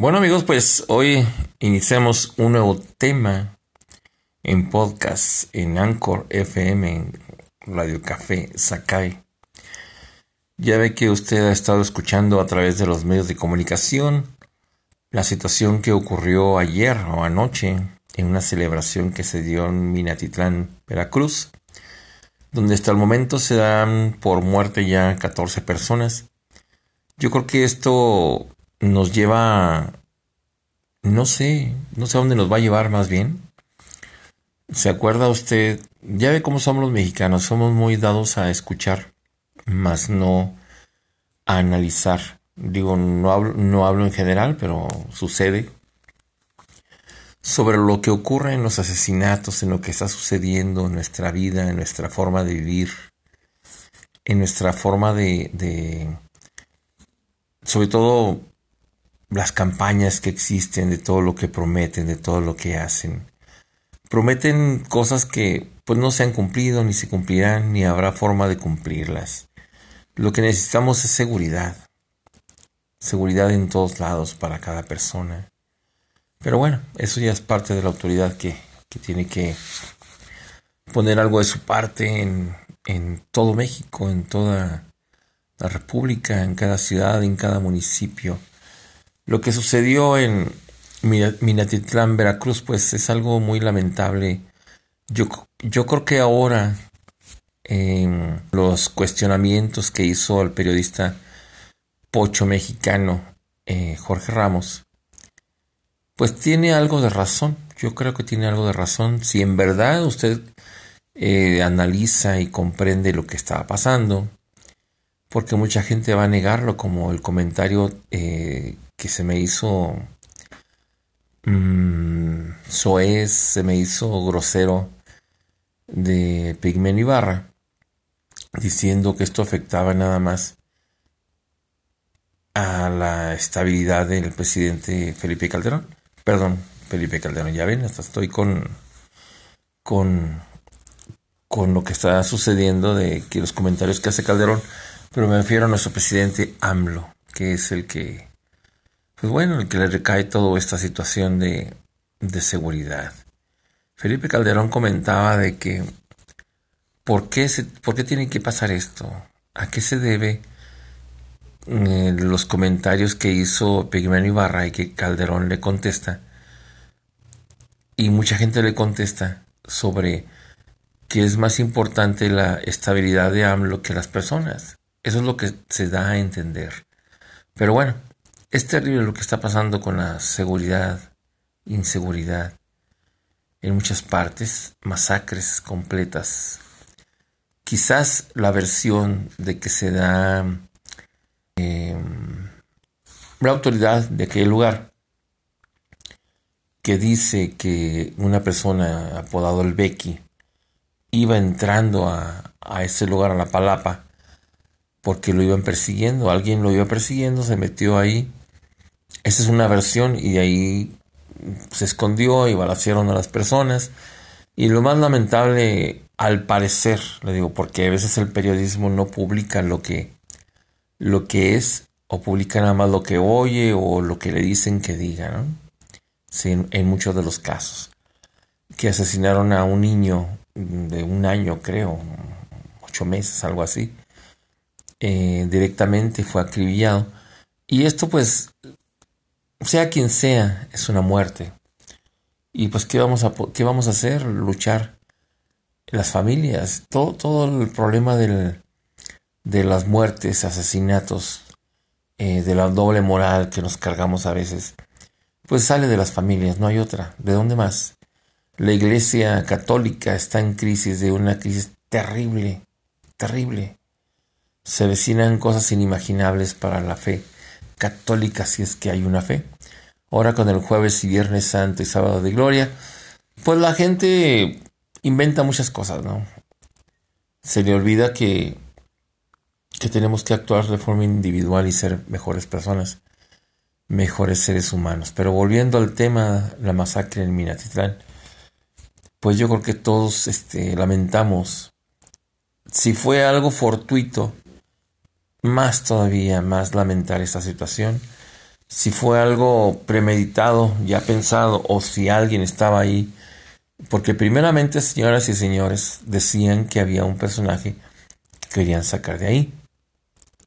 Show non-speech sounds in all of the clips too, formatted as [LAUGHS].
Bueno amigos, pues hoy iniciamos un nuevo tema en podcast en Anchor FM, en Radio Café Sakai. Ya ve que usted ha estado escuchando a través de los medios de comunicación la situación que ocurrió ayer o anoche en una celebración que se dio en Minatitlán, Veracruz, donde hasta el momento se dan por muerte ya 14 personas. Yo creo que esto nos lleva, no sé, no sé a dónde nos va a llevar más bien. ¿Se acuerda usted? Ya ve cómo somos los mexicanos, somos muy dados a escuchar, más no a analizar. Digo, no hablo, no hablo en general, pero sucede. Sobre lo que ocurre en los asesinatos, en lo que está sucediendo en nuestra vida, en nuestra forma de vivir, en nuestra forma de, de sobre todo las campañas que existen, de todo lo que prometen, de todo lo que hacen. Prometen cosas que pues no se han cumplido, ni se cumplirán, ni habrá forma de cumplirlas. Lo que necesitamos es seguridad. Seguridad en todos lados para cada persona. Pero bueno, eso ya es parte de la autoridad que, que tiene que poner algo de su parte en, en todo México, en toda la República, en cada ciudad, en cada municipio lo que sucedió en Minatitlán, Veracruz, pues es algo muy lamentable. Yo, yo creo que ahora los cuestionamientos que hizo el periodista pocho mexicano eh, Jorge Ramos, pues tiene algo de razón. Yo creo que tiene algo de razón. Si en verdad usted eh, analiza y comprende lo que estaba pasando, porque mucha gente va a negarlo, como el comentario eh, que se me hizo mmm, soez, se me hizo grosero de Pigmen Ibarra, diciendo que esto afectaba nada más a la estabilidad del presidente Felipe Calderón. Perdón, Felipe Calderón, ya ven, hasta estoy con, con, con lo que está sucediendo de que los comentarios que hace Calderón, pero me refiero a nuestro presidente AMLO, que es el que pues bueno, el que le recae toda esta situación de, de seguridad. Felipe Calderón comentaba de que ¿por qué, ¿por qué tiene que pasar esto? ¿A qué se debe eh, los comentarios que hizo Pigmeno Ibarra y que Calderón le contesta? Y mucha gente le contesta sobre que es más importante la estabilidad de AMLO que las personas. Eso es lo que se da a entender. Pero bueno, es terrible lo que está pasando con la seguridad, inseguridad. En muchas partes, masacres completas. Quizás la versión de que se da em, la autoridad de aquel lugar que dice que una persona apodado el Becky iba entrando a, a ese lugar, a la palapa, porque lo iban persiguiendo, alguien lo iba persiguiendo, se metió ahí esa es una versión y de ahí se escondió y balacearon a las personas. Y lo más lamentable, al parecer, le digo, porque a veces el periodismo no publica lo que, lo que es, o publica nada más lo que oye o lo que le dicen que diga, ¿no? En, muchos de los casos. Que asesinaron a un niño de un año, creo, ocho meses, algo así. Eh, directamente fue acribillado. Y esto pues sea quien sea, es una muerte. Y pues, ¿qué vamos a, qué vamos a hacer? Luchar. Las familias, todo, todo el problema del, de las muertes, asesinatos, eh, de la doble moral que nos cargamos a veces, pues sale de las familias, no hay otra. ¿De dónde más? La iglesia católica está en crisis, de una crisis terrible, terrible. Se vecinan cosas inimaginables para la fe católica si es que hay una fe. Ahora con el jueves y viernes santo y sábado de gloria, pues la gente inventa muchas cosas, ¿no? Se le olvida que, que tenemos que actuar de forma individual y ser mejores personas, mejores seres humanos. Pero volviendo al tema, la masacre en Minatitlán, pues yo creo que todos este, lamentamos si fue algo fortuito más todavía, más lamentar esta situación. si fue algo premeditado, ya pensado, o si alguien estaba ahí. Porque primeramente, señoras y señores, decían que había un personaje que querían sacar de ahí.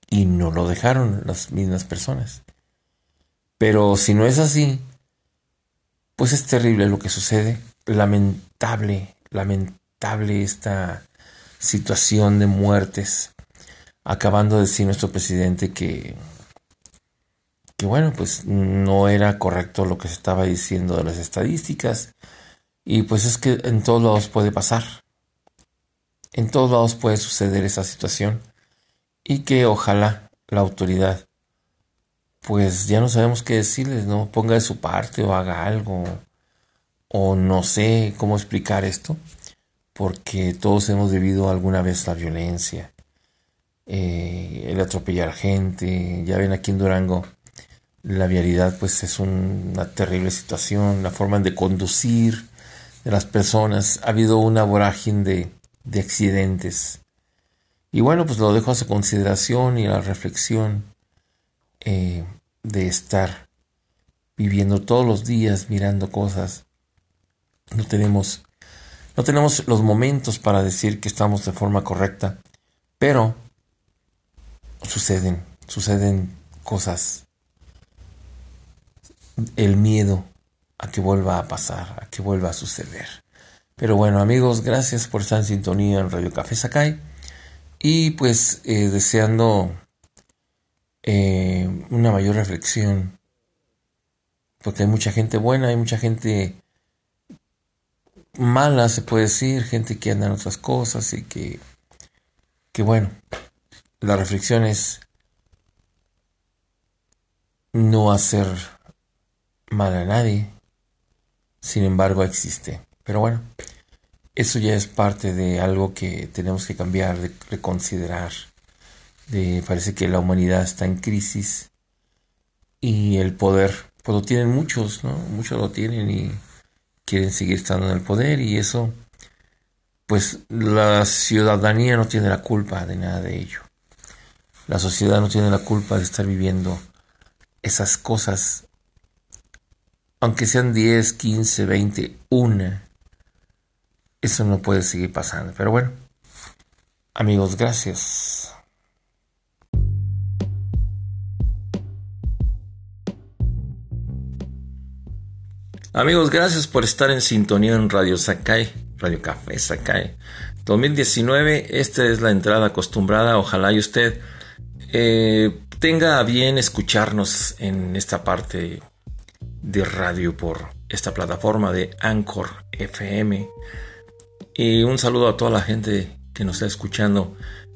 Y no lo dejaron las mismas personas. Pero si no es así, pues es terrible lo que sucede. Lamentable, lamentable esta situación de muertes. Acabando de decir nuestro presidente que que bueno, pues no era correcto lo que se estaba diciendo de las estadísticas. Y pues es que en todos lados puede pasar. En todos lados puede suceder esa situación. Y que ojalá la autoridad, pues ya no sabemos qué decirles, ¿no? Ponga de su parte o haga algo. O no sé cómo explicar esto. Porque todos hemos vivido alguna vez la violencia. Eh, el atropellar gente. Ya ven aquí en Durango la vialidad pues es una terrible situación, la forma de conducir de las personas, ha habido una vorágine de, de accidentes. Y bueno, pues lo dejo a su consideración y a la reflexión eh, de estar viviendo todos los días mirando cosas. No tenemos, no tenemos los momentos para decir que estamos de forma correcta, pero suceden, suceden cosas el miedo a que vuelva a pasar, a que vuelva a suceder. Pero bueno, amigos, gracias por estar en sintonía en Radio Café Sakai. Y pues eh, deseando eh, una mayor reflexión. Porque hay mucha gente buena, hay mucha gente mala, se puede decir, gente que anda en otras cosas y que, que bueno, la reflexión es no hacer mal a nadie, sin embargo existe. Pero bueno, eso ya es parte de algo que tenemos que cambiar, de reconsiderar. De, parece que la humanidad está en crisis y el poder, pues lo tienen muchos, ¿no? Muchos lo tienen y quieren seguir estando en el poder y eso, pues la ciudadanía no tiene la culpa de nada de ello. La sociedad no tiene la culpa de estar viviendo esas cosas aunque sean 10, 15, 20, una, eso no puede seguir pasando. Pero bueno, amigos, gracias. Amigos, gracias por estar en sintonía en Radio Sakai, Radio Café Sakai. 2019, esta es la entrada acostumbrada. Ojalá y usted eh, tenga bien escucharnos en esta parte de radio por esta plataforma de Anchor FM. Y un saludo a toda la gente que nos está escuchando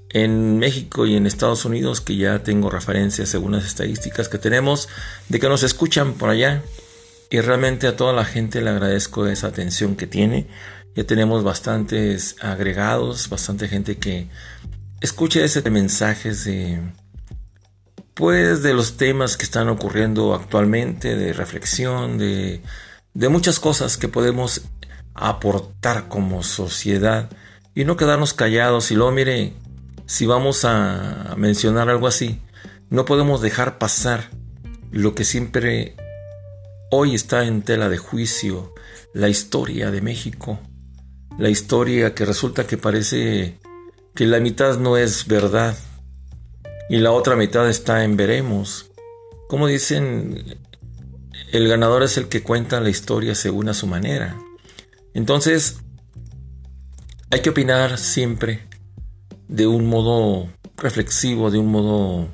en México y en Estados Unidos, que ya tengo referencias según las estadísticas que tenemos de que nos escuchan por allá. Y realmente a toda la gente le agradezco esa atención que tiene. Ya tenemos bastantes agregados, bastante gente que escucha ese mensajes de pues de los temas que están ocurriendo actualmente, de reflexión, de, de muchas cosas que podemos aportar como sociedad y no quedarnos callados. Y luego, mire, si vamos a mencionar algo así, no podemos dejar pasar lo que siempre hoy está en tela de juicio, la historia de México, la historia que resulta que parece que la mitad no es verdad, y la otra mitad está en veremos. Como dicen, el ganador es el que cuenta la historia según a su manera. Entonces, hay que opinar siempre de un modo reflexivo, de un modo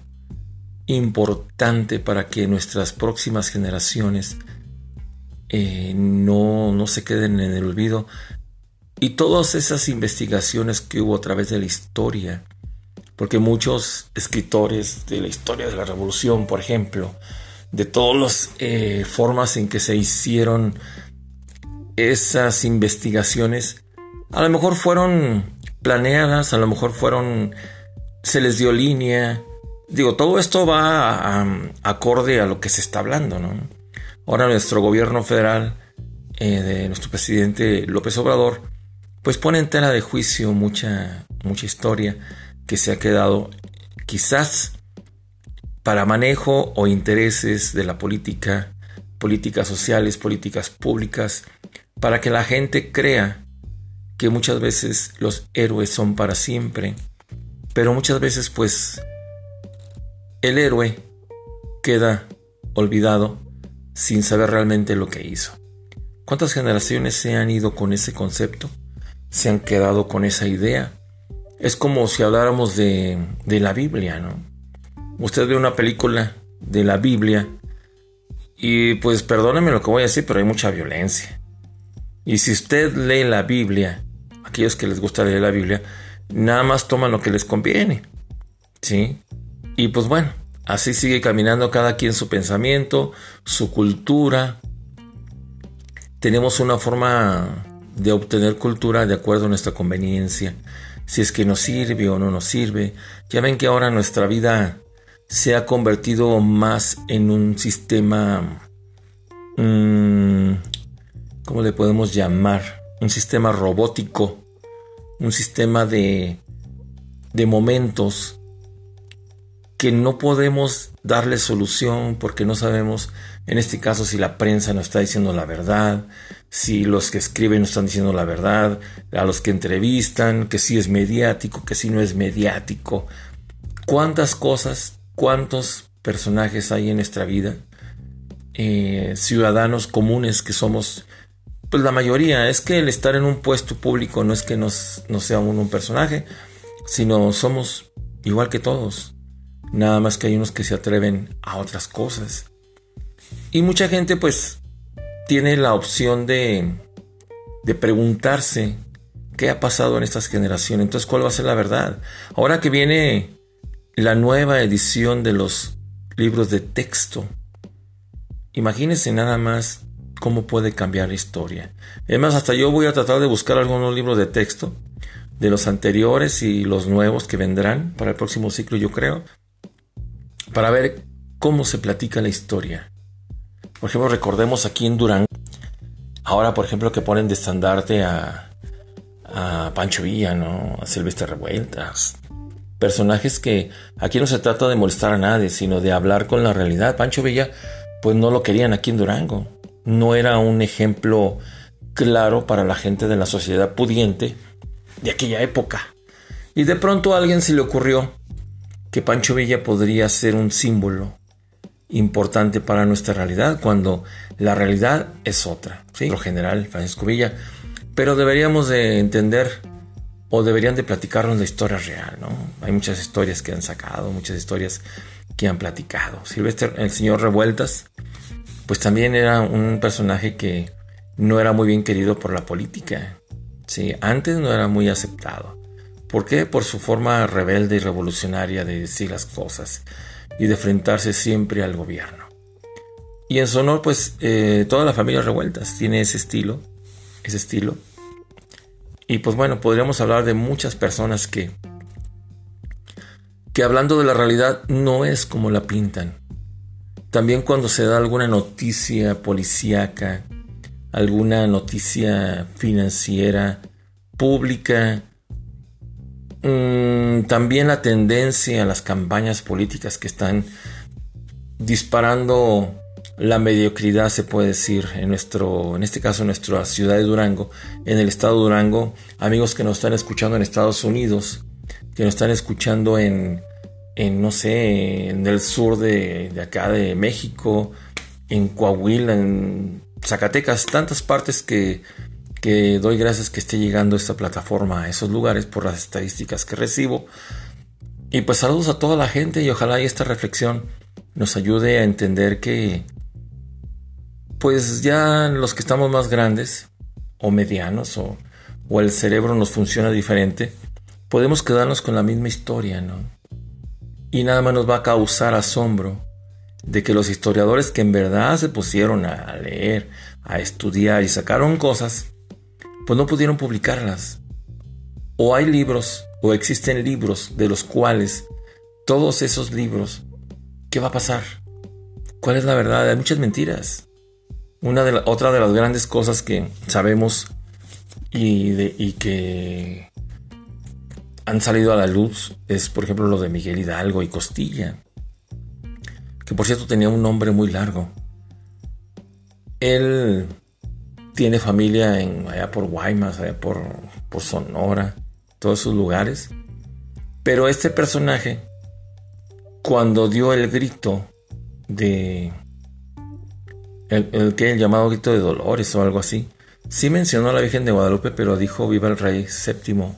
importante para que nuestras próximas generaciones eh, no, no se queden en el olvido. Y todas esas investigaciones que hubo a través de la historia, porque muchos escritores de la historia de la revolución, por ejemplo, de todas las eh, formas en que se hicieron esas investigaciones, a lo mejor fueron planeadas, a lo mejor fueron, se les dio línea. Digo, todo esto va acorde a lo que se está hablando, ¿no? Ahora nuestro gobierno federal, eh, de nuestro presidente López Obrador, pues pone en tela de juicio mucha, mucha historia que se ha quedado quizás para manejo o intereses de la política, políticas sociales, políticas públicas, para que la gente crea que muchas veces los héroes son para siempre, pero muchas veces pues el héroe queda olvidado sin saber realmente lo que hizo. ¿Cuántas generaciones se han ido con ese concepto? ¿Se han quedado con esa idea? Es como si habláramos de, de la Biblia, ¿no? Usted ve una película de la Biblia y pues perdóneme lo que voy a decir, pero hay mucha violencia. Y si usted lee la Biblia, aquellos que les gusta leer la Biblia, nada más toman lo que les conviene. ¿Sí? Y pues bueno, así sigue caminando cada quien su pensamiento, su cultura. Tenemos una forma de obtener cultura de acuerdo a nuestra conveniencia. Si es que nos sirve o no nos sirve. Ya ven que ahora nuestra vida se ha convertido más en un sistema, mm, ¿cómo le podemos llamar? Un sistema robótico, un sistema de, de momentos que no podemos darle solución porque no sabemos, en este caso, si la prensa nos está diciendo la verdad, si los que escriben nos están diciendo la verdad, a los que entrevistan, que si es mediático, que si no es mediático. ¿Cuántas cosas, cuántos personajes hay en nuestra vida? Eh, ciudadanos comunes que somos, pues la mayoría. Es que el estar en un puesto público no es que nos, no sea un personaje, sino somos igual que todos Nada más que hay unos que se atreven a otras cosas. Y mucha gente pues tiene la opción de, de preguntarse qué ha pasado en estas generaciones. Entonces, ¿cuál va a ser la verdad? Ahora que viene la nueva edición de los libros de texto, imagínense nada más cómo puede cambiar la historia. Además, hasta yo voy a tratar de buscar algunos libros de texto de los anteriores y los nuevos que vendrán para el próximo ciclo, yo creo, para ver cómo se platica la historia. Por ejemplo, recordemos aquí en Durango, ahora por ejemplo que ponen de estandarte a, a Pancho Villa, ¿no? A Silvestre Revueltas. Personajes que aquí no se trata de molestar a nadie, sino de hablar con la realidad. Pancho Villa, pues no lo querían aquí en Durango. No era un ejemplo claro para la gente de la sociedad pudiente de aquella época. Y de pronto a alguien se le ocurrió que Pancho Villa podría ser un símbolo importante para nuestra realidad cuando la realidad es otra. ¿sí? Lo general, Francisco Villa. Pero deberíamos de entender o deberían de platicarnos la historia real, ¿no? Hay muchas historias que han sacado, muchas historias que han platicado. Silvestre, el señor Revueltas, pues también era un personaje que no era muy bien querido por la política. Sí, antes no era muy aceptado. ¿Por qué? Por su forma rebelde y revolucionaria de decir las cosas y de enfrentarse siempre al gobierno. Y en su honor, pues, eh, toda la familia Revueltas tiene ese estilo, ese estilo. Y pues bueno, podríamos hablar de muchas personas que, que hablando de la realidad no es como la pintan. También cuando se da alguna noticia policíaca, alguna noticia financiera, pública, Mm, también la tendencia a las campañas políticas que están disparando la mediocridad, se puede decir, en nuestro, en este caso, en nuestra ciudad de Durango, en el estado de Durango, amigos que nos están escuchando en Estados Unidos, que nos están escuchando en, en no sé, en el sur de, de acá de México, en Coahuila, en Zacatecas, tantas partes que que doy gracias que esté llegando esta plataforma a esos lugares por las estadísticas que recibo. Y pues saludos a toda la gente y ojalá esta reflexión nos ayude a entender que pues ya los que estamos más grandes o medianos o, o el cerebro nos funciona diferente, podemos quedarnos con la misma historia, ¿no? Y nada más nos va a causar asombro de que los historiadores que en verdad se pusieron a leer, a estudiar y sacaron cosas, pues no pudieron publicarlas. O hay libros, o existen libros de los cuales todos esos libros, ¿qué va a pasar? ¿Cuál es la verdad? Hay muchas mentiras. Una de otra de las grandes cosas que sabemos y, y que han salido a la luz es, por ejemplo, lo de Miguel Hidalgo y Costilla. que por cierto tenía un nombre muy largo. Él tiene familia en, allá por Guaymas, allá por, Sonora, todos esos lugares. Pero este personaje, cuando dio el grito de... El, que el llamado grito de Dolores o algo así, sí mencionó a la Virgen de Guadalupe, pero dijo viva el rey séptimo.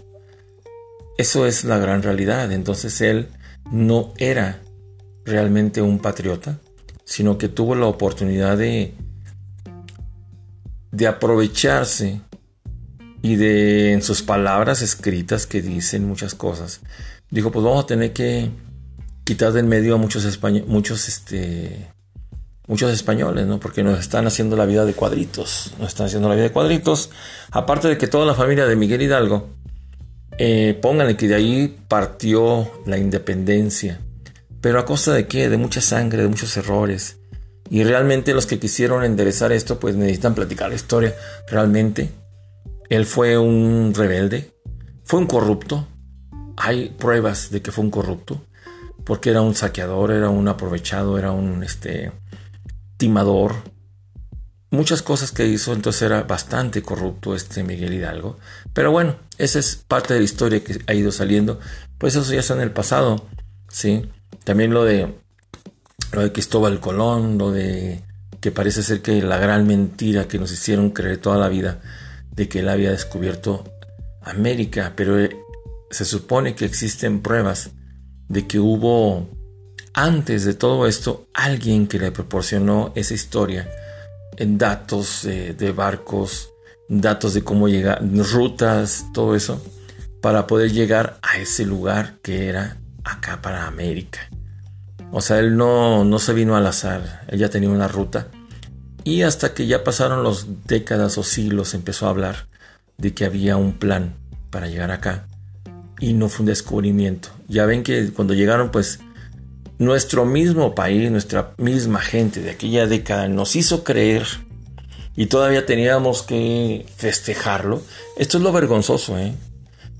Eso es la gran realidad. Entonces él no era realmente un patriota, sino que tuvo la oportunidad de de aprovecharse y de en sus palabras escritas que dicen muchas cosas. Dijo, pues vamos a tener que quitar del medio a muchos españoles, muchos este muchos españoles, ¿no? Porque nos están haciendo la vida de cuadritos, nos están haciendo la vida de cuadritos. Aparte de que toda la familia de Miguel Hidalgo, eh, pónganle que de ahí partió la independencia. Pero a costa de qué? De mucha sangre, de muchos errores. Y realmente los que quisieron enderezar esto, pues necesitan platicar la historia. Realmente, él fue un rebelde, fue un corrupto. Hay pruebas de que fue un corrupto, porque era un saqueador, era un aprovechado, era un este, timador. Muchas cosas que hizo, entonces era bastante corrupto este Miguel Hidalgo. Pero bueno, esa es parte de la historia que ha ido saliendo. Pues eso ya está en el pasado, ¿sí? También lo de lo de Cristóbal Colón, lo de que parece ser que la gran mentira que nos hicieron creer toda la vida de que él había descubierto América, pero eh, se supone que existen pruebas de que hubo antes de todo esto alguien que le proporcionó esa historia en datos eh, de barcos, datos de cómo llegar, rutas, todo eso, para poder llegar a ese lugar que era acá para América. O sea, él no, no se vino al azar, él ya tenía una ruta. Y hasta que ya pasaron las décadas o siglos empezó a hablar de que había un plan para llegar acá. Y no fue un descubrimiento. Ya ven que cuando llegaron, pues nuestro mismo país, nuestra misma gente de aquella década nos hizo creer y todavía teníamos que festejarlo. Esto es lo vergonzoso, ¿eh?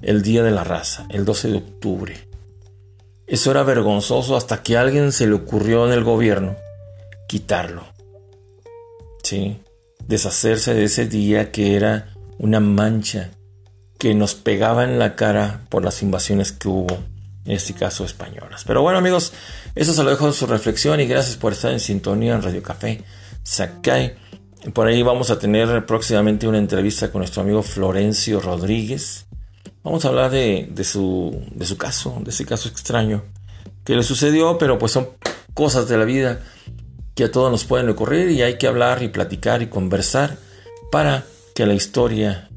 El Día de la Raza, el 12 de octubre. Eso era vergonzoso hasta que a alguien se le ocurrió en el gobierno quitarlo. Sí, deshacerse de ese día que era una mancha que nos pegaba en la cara por las invasiones que hubo, en este caso españolas. Pero bueno amigos, eso se lo dejo en su reflexión y gracias por estar en sintonía en Radio Café Sakai. Por ahí vamos a tener próximamente una entrevista con nuestro amigo Florencio Rodríguez. Vamos a hablar de, su, de su caso, de ese caso extraño que le sucedió, pero pues son cosas de la vida que a todos nos pueden ocurrir y hay que hablar y platicar y conversar para que la historia,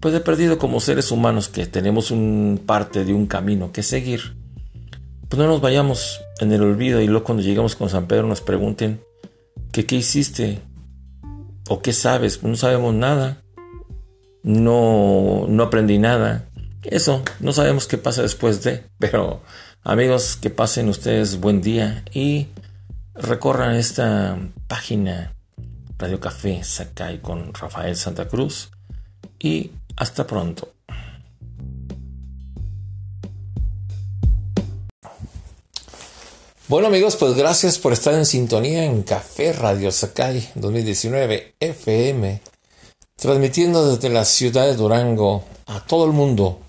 pues de perdido como seres humanos que tenemos un parte de un camino que seguir, pues no nos vayamos en el olvido y luego cuando lleguemos con San Pedro nos pregunten que qué hiciste o qué sabes, no sabemos nada, no, no aprendí nada, eso, no sabemos qué pasa después de, pero amigos, que pasen ustedes buen día y recorran esta página Radio Café Sakai con Rafael Santa Cruz y hasta pronto. Bueno amigos, pues gracias por estar en sintonía en Café Radio Sakai 2019 FM, transmitiendo desde la ciudad de Durango a todo el mundo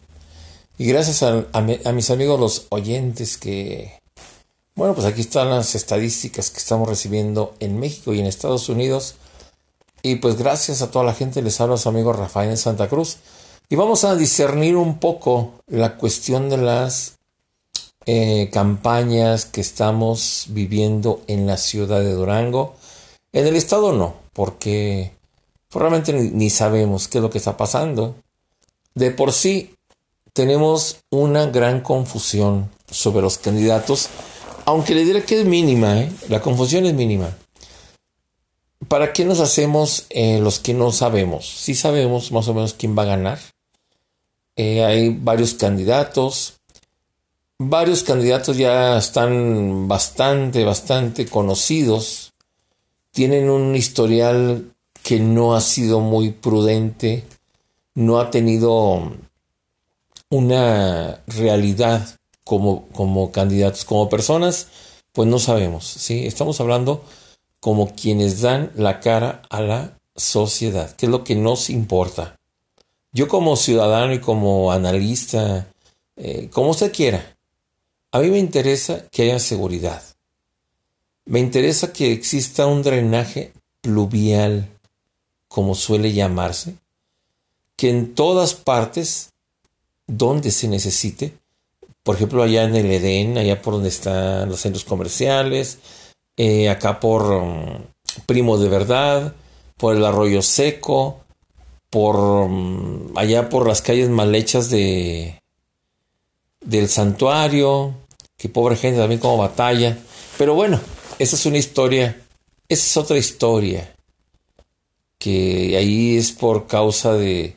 y gracias a, mis amigos los oyentes que, bueno, pues aquí están las estadísticas que estamos recibiendo en México y en Estados Unidos. Y pues gracias a toda la gente les habla su amigo Rafael Santa Cruz. Y vamos a discernir un poco la cuestión de las eh, campañas que estamos viviendo en la ciudad de Durango. En el estado no, porque realmente ni sabemos qué es lo que está pasando. De por sí tenemos una gran confusión sobre los candidatos, aunque le diré que es mínima, ¿eh? la confusión es mínima. ¿Para qué nos hacemos eh, los que no sabemos? Sí sabemos más o menos quién va a ganar. Eh, hay varios candidatos. Varios candidatos ya están bastante, bastante conocidos. Tienen un historial que no ha sido muy prudente. No ha tenido una realidad como, como candidatos, como personas Pues no sabemos, ¿sí? Estamos hablando como quienes dan la cara a la sociedad, que es lo que nos importa. Yo como ciudadano y como analista, eh, como usted quiera, a mí me interesa que haya seguridad. Me interesa que exista un drenaje pluvial, como suele llamarse, que en todas partes donde se necesite, por ejemplo allá en el Edén, allá por donde están los centros comerciales, eh, acá por um, Primo de Verdad, por el Arroyo Seco, por um, allá por las calles mal hechas de del santuario, que pobre gente también como batalla. Pero bueno, esa es una historia, esa es otra historia, que ahí es por causa de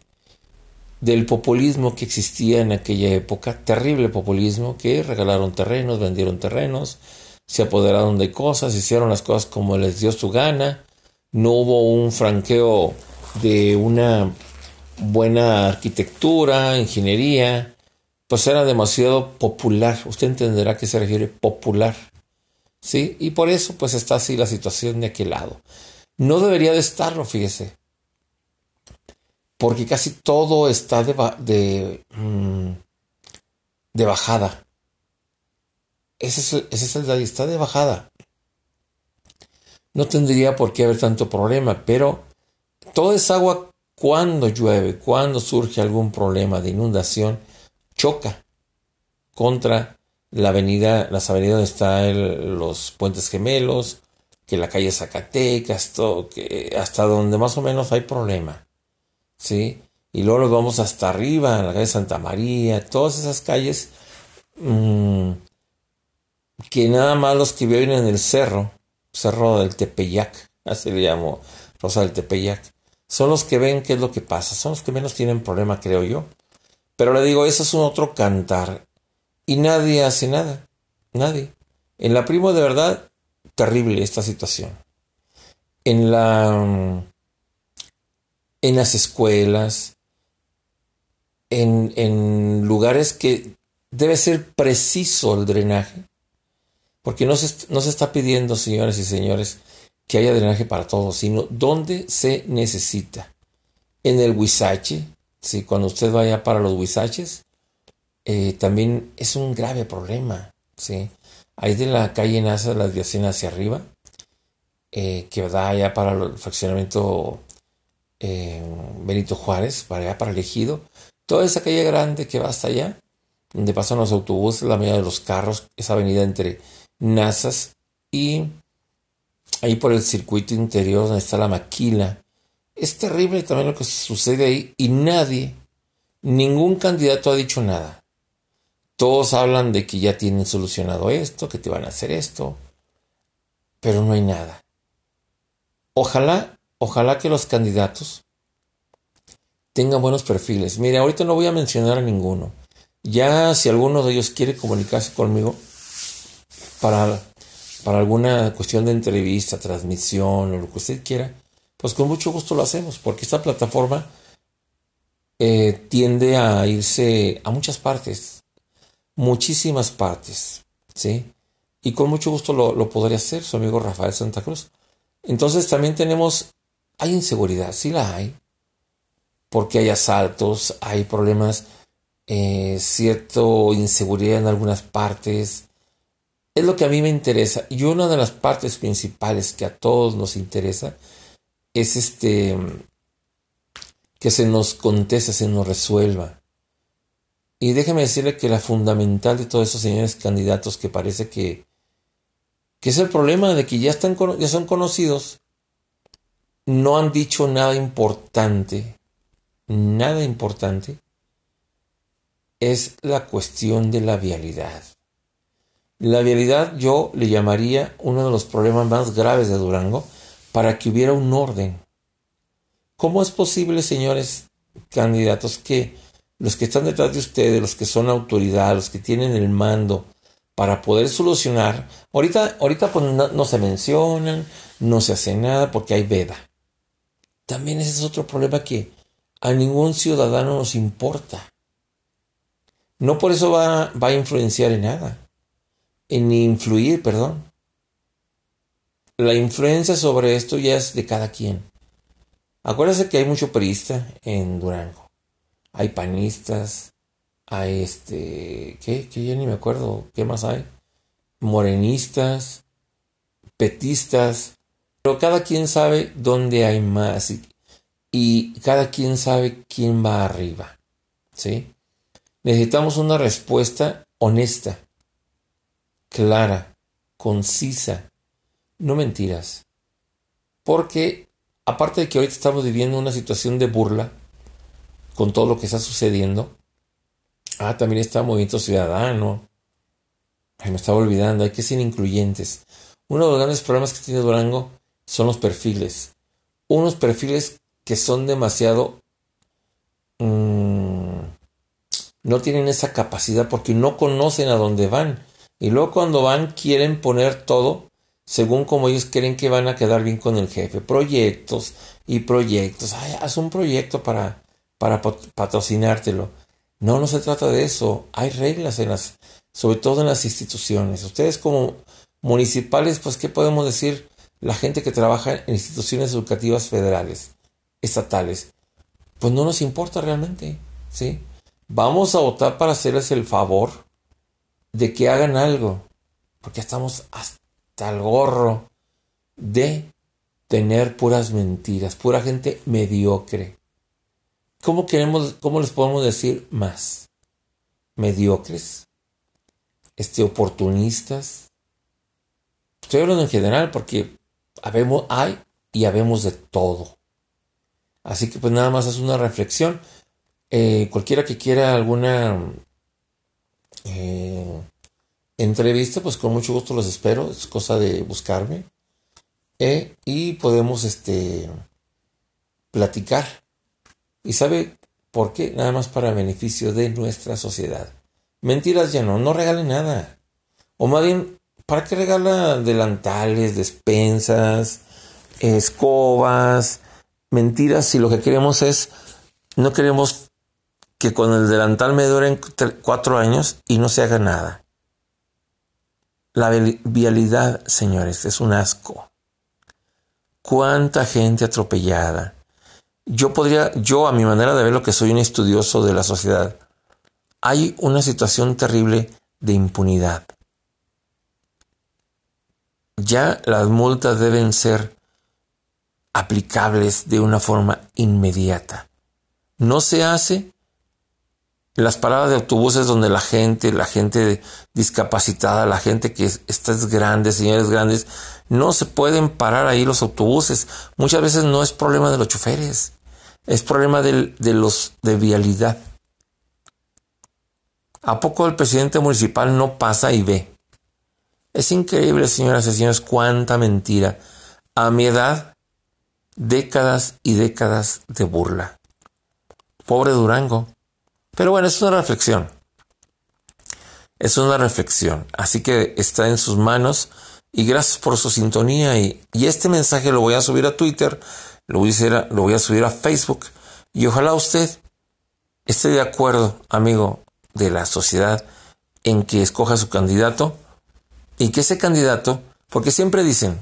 del populismo que existía en aquella época, terrible populismo, que regalaron terrenos, vendieron terrenos, se apoderaron de cosas, hicieron las cosas como les dio su gana, no hubo un franqueo de una buena arquitectura, ingeniería, pues era demasiado popular. Usted entenderá que se refiere popular. ¿Sí? Y por eso pues está así la situación de aquel lado. No debería de estarlo, fíjese. Porque casi todo está mm, de bajada. Ese es, el, ese es está de bajada. No tendría por qué haber tanto problema, pero toda esa agua cuando llueve, cuando surge algún problema de inundación, choca contra la avenida, las avenidas donde están los puentes gemelos, que la calle Zacatecas, todo, hasta donde más o menos hay problema. ¿Sí? Y luego nos vamos hasta arriba, en la calle Santa María, todas esas calles mmm, que nada más los que viven en el cerro, cerro del Tepeyac, [LAUGHS] así le llamo Rosa del Tepeyac, son los que ven qué es lo que pasa, son los que menos tienen problema, creo yo. Pero le digo, eso es un otro cantar. Y nadie hace nada, nadie. En la primo de verdad, terrible esta situación. En la en las escuelas, en, en lugares que debe ser preciso el drenaje. Porque no se, no se está pidiendo, señores y señores, que haya drenaje para todos, sino donde se necesita. En el Huizache, ¿sí? cuando usted vaya para los Huizaches, eh, también es un grave problema. ¿sí? Ahí de la calle Nasa, la desviación hacia arriba, eh, que da allá para el fraccionamiento Benito Juárez, para allá para el ejido. Toda esa calle grande que va hasta allá, donde pasan los autobuses, la mayoría de los carros, esa avenida entre Nazas y ahí por el circuito interior donde está la maquila. Es terrible también lo que sucede ahí y nadie, ningún candidato ha dicho nada. Todos hablan de que ya tienen solucionado esto, que te van a hacer esto, pero no hay nada. Ojalá, ojalá que los candidatos tengan buenos perfiles. Mire, ahorita no voy a mencionar a ninguno. Ya si alguno de ellos quiere comunicarse conmigo, para, para alguna cuestión de entrevista, transmisión o lo que usted quiera, pues con mucho gusto lo hacemos, porque esta plataforma eh, tiende a irse a muchas partes, muchísimas partes, ¿sí? Y con mucho gusto lo, lo podría hacer su amigo Rafael Santa Cruz. Entonces también tenemos, hay inseguridad, sí la hay, porque hay asaltos, hay problemas, eh, cierto inseguridad en algunas partes, es lo que a mí me interesa. Y una de las partes principales que a todos nos interesa es este que se nos conteste, se nos resuelva. Y déjeme decirle que la fundamental de todos esos señores candidatos que parece que, que es el problema de que ya, están, ya son conocidos, no han dicho nada importante, nada importante, es la cuestión de la vialidad. La vialidad yo le llamaría uno de los problemas más graves de Durango para que hubiera un orden. ¿Cómo es posible, señores candidatos, que los que están detrás de ustedes, los que son autoridad, los que tienen el mando, para poder solucionar, ahorita, ahorita pues no, no se mencionan, no se hace nada porque hay veda. También ese es otro problema que a ningún ciudadano nos importa. No por eso va, va a influenciar en nada en influir, perdón, la influencia sobre esto ya es de cada quien. Acuérdense que hay mucho perista en Durango. Hay panistas, hay este, ¿qué? Que ya ni me acuerdo, ¿qué más hay? Morenistas, petistas, pero cada quien sabe dónde hay más y, cada quien sabe quién va arriba, ¿sí? Necesitamos una respuesta honesta, clara, concisa, no mentiras. Porque, aparte de que ahorita estamos viviendo una situación de burla con todo lo que está sucediendo, ah, también está Movimiento Ciudadano. Me estaba olvidando, hay que ser incluyentes. Uno de los grandes problemas que tiene Durango son los perfiles. Unos perfiles que son demasiado... Mmm, no tienen esa capacidad porque no conocen a dónde van. Y luego cuando van quieren poner todo según como ellos creen que van a quedar bien con el jefe. Proyectos y proyectos. Haz un proyecto para, para patrocinártelo. No, no se trata de eso. Hay reglas en las, sobre todo en las instituciones. Ustedes como municipales, pues, ¿qué podemos decir? La gente que trabaja en instituciones educativas federales, estatales, pues no nos importa realmente, ¿sí? Vamos a votar para hacerles el favor de que hagan algo, porque estamos hasta al gorro de tener puras mentiras, pura gente mediocre. ¿Cómo queremos, cómo les podemos decir más? Mediocres, este, oportunistas. Estoy hablando en general porque habemos, hay y habemos de todo. Así que pues nada más es una reflexión. Eh, cualquiera que quiera alguna eh, entrevista, pues con mucho gusto los espero, es cosa de buscarme. Eh, y podemos este, platicar. ¿Y sabe por qué? Nada más para beneficio de nuestra sociedad. Mentiras ya no, no regale nada. O más bien, ¿para qué regala delantales, despensas, escobas, mentiras si lo que queremos es, no queremos que con el delantal me duren cuatro años y no se haga nada? La vialidad, señores, es un asco. Cuánta gente atropellada. Yo podría, yo a mi manera de ver lo que soy un estudioso de la sociedad, hay una situación terrible de impunidad. Ya las multas deben ser aplicables de una forma inmediata. No se hace las paradas de autobuses donde la gente, la gente discapacitada, la gente que está es grande, señores grandes, no se pueden parar ahí los autobuses. Muchas veces no es problema de los choferes, es problema de, los de vialidad. ¿A poco el presidente municipal no pasa y ve? Es increíble, señoras y señores, cuánta mentira. A mi edad, décadas y décadas de burla. Pobre Durango. Pero bueno, es una reflexión. Es una reflexión. Así que está en sus manos. Y gracias por su sintonía. Y, este mensaje lo voy a subir a Twitter, lo voy a, lo voy a subir a Facebook. Y ojalá usted esté de acuerdo, amigo de la sociedad, en que escoja su candidato y que ese candidato, porque siempre dicen,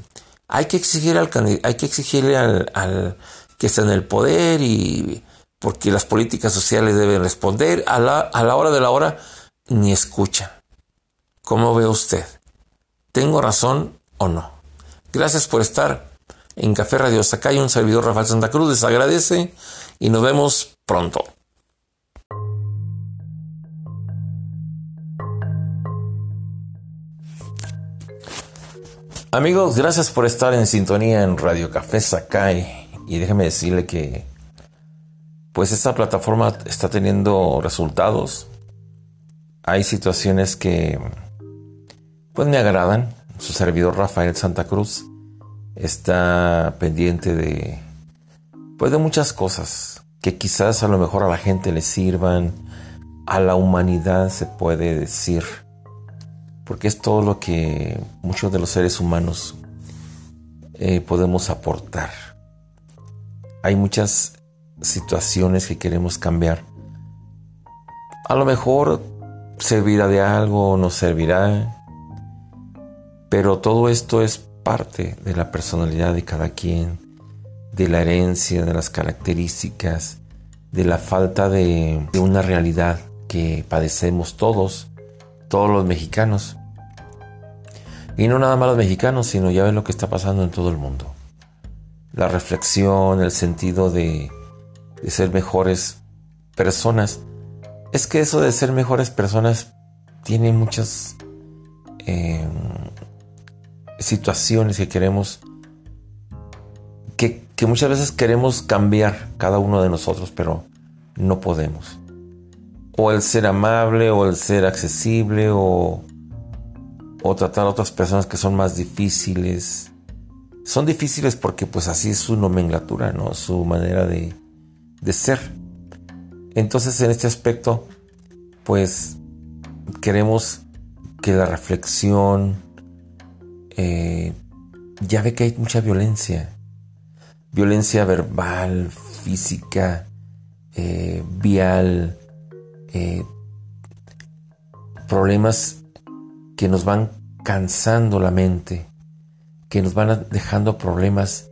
hay que exigir al hay que exigirle al, al que está en el poder y porque las políticas sociales deben responder a la, a la hora de la hora, ni escuchan. ¿Cómo ve usted? ¿Tengo razón o no? Gracias por estar en Café Radio Sacay. Un servidor Rafael Santa Cruz les agradece y nos vemos pronto. Amigos, gracias por estar en sintonía en Radio Café Sacay. Y déjeme decirle que pues esta plataforma está teniendo resultados. Hay situaciones que pues me agradan. Su servidor Rafael Santa Cruz está pendiente de pues de muchas cosas que quizás a lo mejor a la gente le sirvan, a la humanidad se puede decir, porque es todo lo que muchos de los seres humanos eh, podemos aportar. Hay muchas situaciones que queremos cambiar. A lo mejor servirá de algo o no servirá, pero todo esto es parte de la personalidad de cada quien, de la herencia, de las características, de la falta de, de una realidad que padecemos todos, todos los mexicanos. Y no nada más los mexicanos, sino ya ven lo que está pasando en todo el mundo. La reflexión, el sentido de, de ser mejores personas. Es que eso de ser mejores personas tiene muchas eh, situaciones que queremos, que, que muchas veces queremos cambiar cada uno de nosotros, pero no podemos. O el ser amable, o el ser accesible, o, o tratar a otras personas que son más difíciles. Son difíciles porque pues así es su nomenclatura, ¿no? Su manera de, de ser. Entonces en este aspecto, pues queremos que la reflexión, eh, ya ve que hay mucha violencia, violencia verbal, física, eh, vial, eh, problemas que nos van cansando la mente, que nos van dejando problemas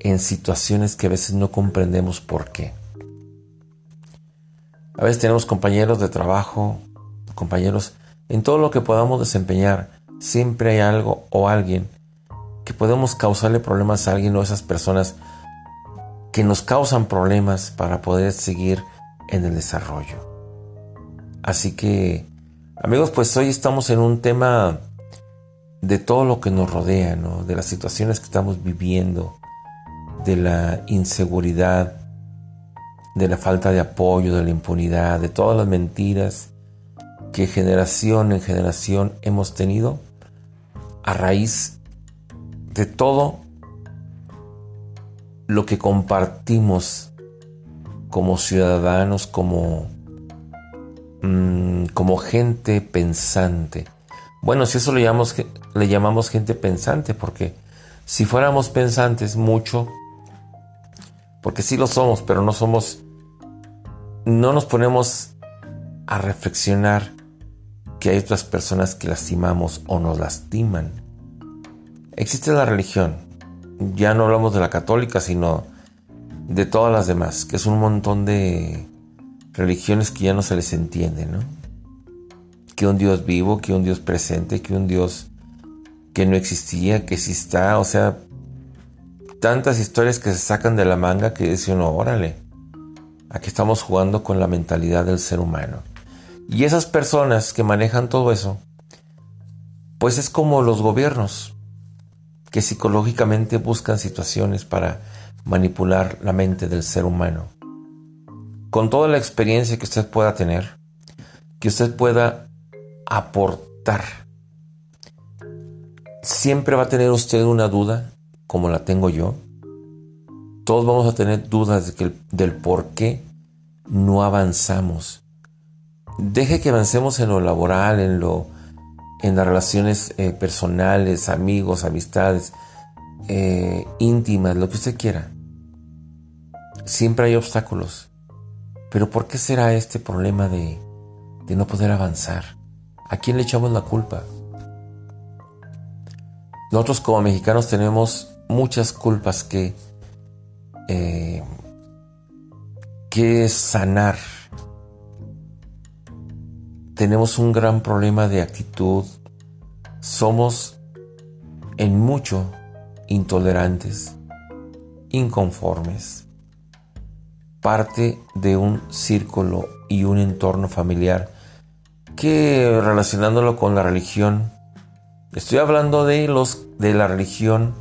en situaciones que a veces no comprendemos por qué. A veces tenemos compañeros de trabajo, compañeros, en todo lo que podamos desempeñar, siempre hay algo o alguien que podemos causarle problemas a alguien o a esas personas que nos causan problemas para poder seguir en el desarrollo. Así que, amigos, pues hoy estamos en un tema de todo lo que nos rodea, de las situaciones que estamos viviendo, de la inseguridad, de la falta de apoyo, de la impunidad, de todas las mentiras que generación en generación hemos tenido a raíz de todo lo que compartimos como ciudadanos, como, mm, como gente pensante. Bueno, si eso le llamamos, le llamamos gente pensante, porque si fuéramos pensantes mucho, porque sí lo somos, pero no somos, no nos ponemos a reflexionar que hay otras personas que lastimamos o nos lastiman. Existe la religión, ya no hablamos de la católica, sino de todas las demás, que es un montón de religiones que ya no se les entiende, ¿no? Que un Dios vivo, que un Dios presente, que un Dios que no existía, que sí está, o sea, tantas historias que se sacan de la manga que dice uno, órale, aquí estamos jugando con la mentalidad del ser humano. Y esas personas que manejan todo eso, pues es como los gobiernos, que psicológicamente buscan situaciones para manipular la mente del ser humano. Con toda la experiencia que usted pueda tener, que usted pueda aportar, siempre va a tener usted una duda, como la tengo yo. Todos vamos a tener dudas del por qué no avanzamos deje que avancemos en lo laboral, en lo en las relaciones eh, personales, amigos, amistades, eh, íntimas, lo que usted quiera. Siempre hay obstáculos. Pero ¿por qué será este problema de, no poder avanzar? ¿A quién le echamos la culpa? Nosotros como mexicanos tenemos muchas culpas que, eh, que sanar tenemos un gran problema de actitud. Somos en mucho intolerantes, inconformes, parte de un círculo y un entorno familiar que relacionándolo con la religión, estoy hablando de los de la religión,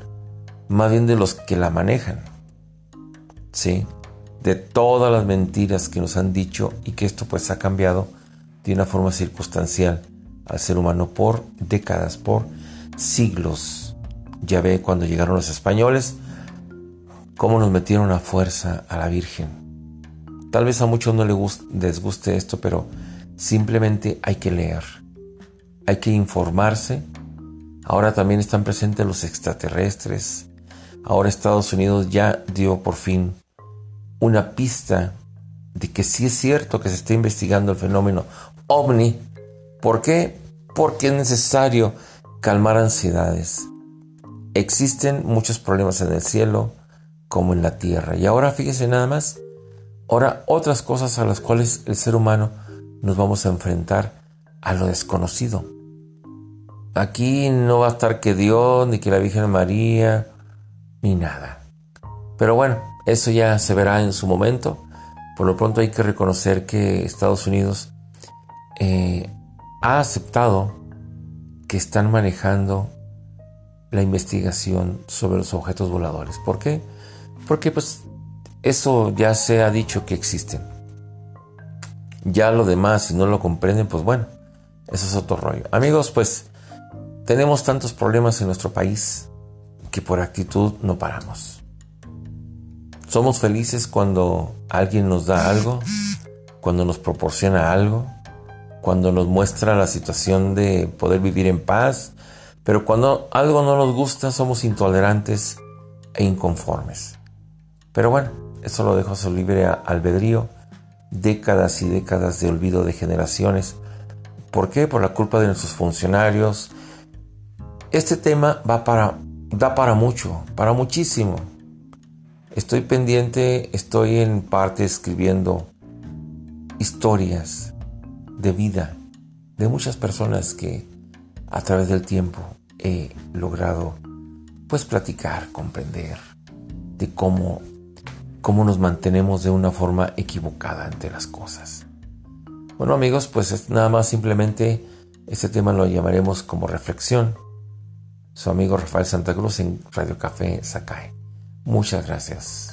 más bien de los que la manejan. ¿Sí? De todas las mentiras que nos han dicho y que esto pues ha cambiado de una forma circunstancial al ser humano por décadas, por siglos. Ya ve cuando llegaron los españoles, cómo nos metieron a fuerza a la Virgen. Tal vez a muchos no les guste esto, pero simplemente hay que leer, hay que informarse. Ahora también están presentes los extraterrestres. Ahora Estados Unidos ya dio por fin una pista de que sí es cierto que se está investigando el fenómeno ovni. ¿Por qué? Porque es necesario calmar ansiedades. existen muchos problemas en el cielo como en la tierra. Y ahora fíjese nada más, ahora otras cosas a las cuales el ser humano nos vamos a enfrentar a lo desconocido. Aquí no va a estar que Dios, ni que la Virgen María, ni nada. Pero bueno, eso ya se verá en su momento. Por lo pronto hay que reconocer que Estados Unidos eh, ha aceptado que están manejando la investigación sobre los objetos voladores. ¿Por qué? Porque pues eso ya se ha dicho que existen. Ya lo demás, si no lo comprenden, pues bueno, eso es otro rollo. Amigos, pues tenemos tantos problemas en nuestro país que por actitud no paramos. Somos felices cuando alguien nos da algo, cuando nos proporciona algo, cuando nos muestra la situación de poder vivir en paz, pero cuando algo no nos gusta somos intolerantes e inconformes. Pero bueno, eso lo dejo a su libre albedrío, décadas y décadas de olvido de generaciones. ¿Por qué? Por la culpa de nuestros funcionarios. Este tema va para, da para mucho, para muchísimo. Estoy pendiente, estoy en parte escribiendo historias de vida de muchas personas que a través del tiempo he logrado pues platicar, comprender de cómo, cómo nos mantenemos de una forma equivocada ante las cosas. Bueno amigos, pues nada más simplemente este tema lo llamaremos como reflexión. Su amigo Rafael Santa Cruz en Radio Café Sacae. Muchas gracias.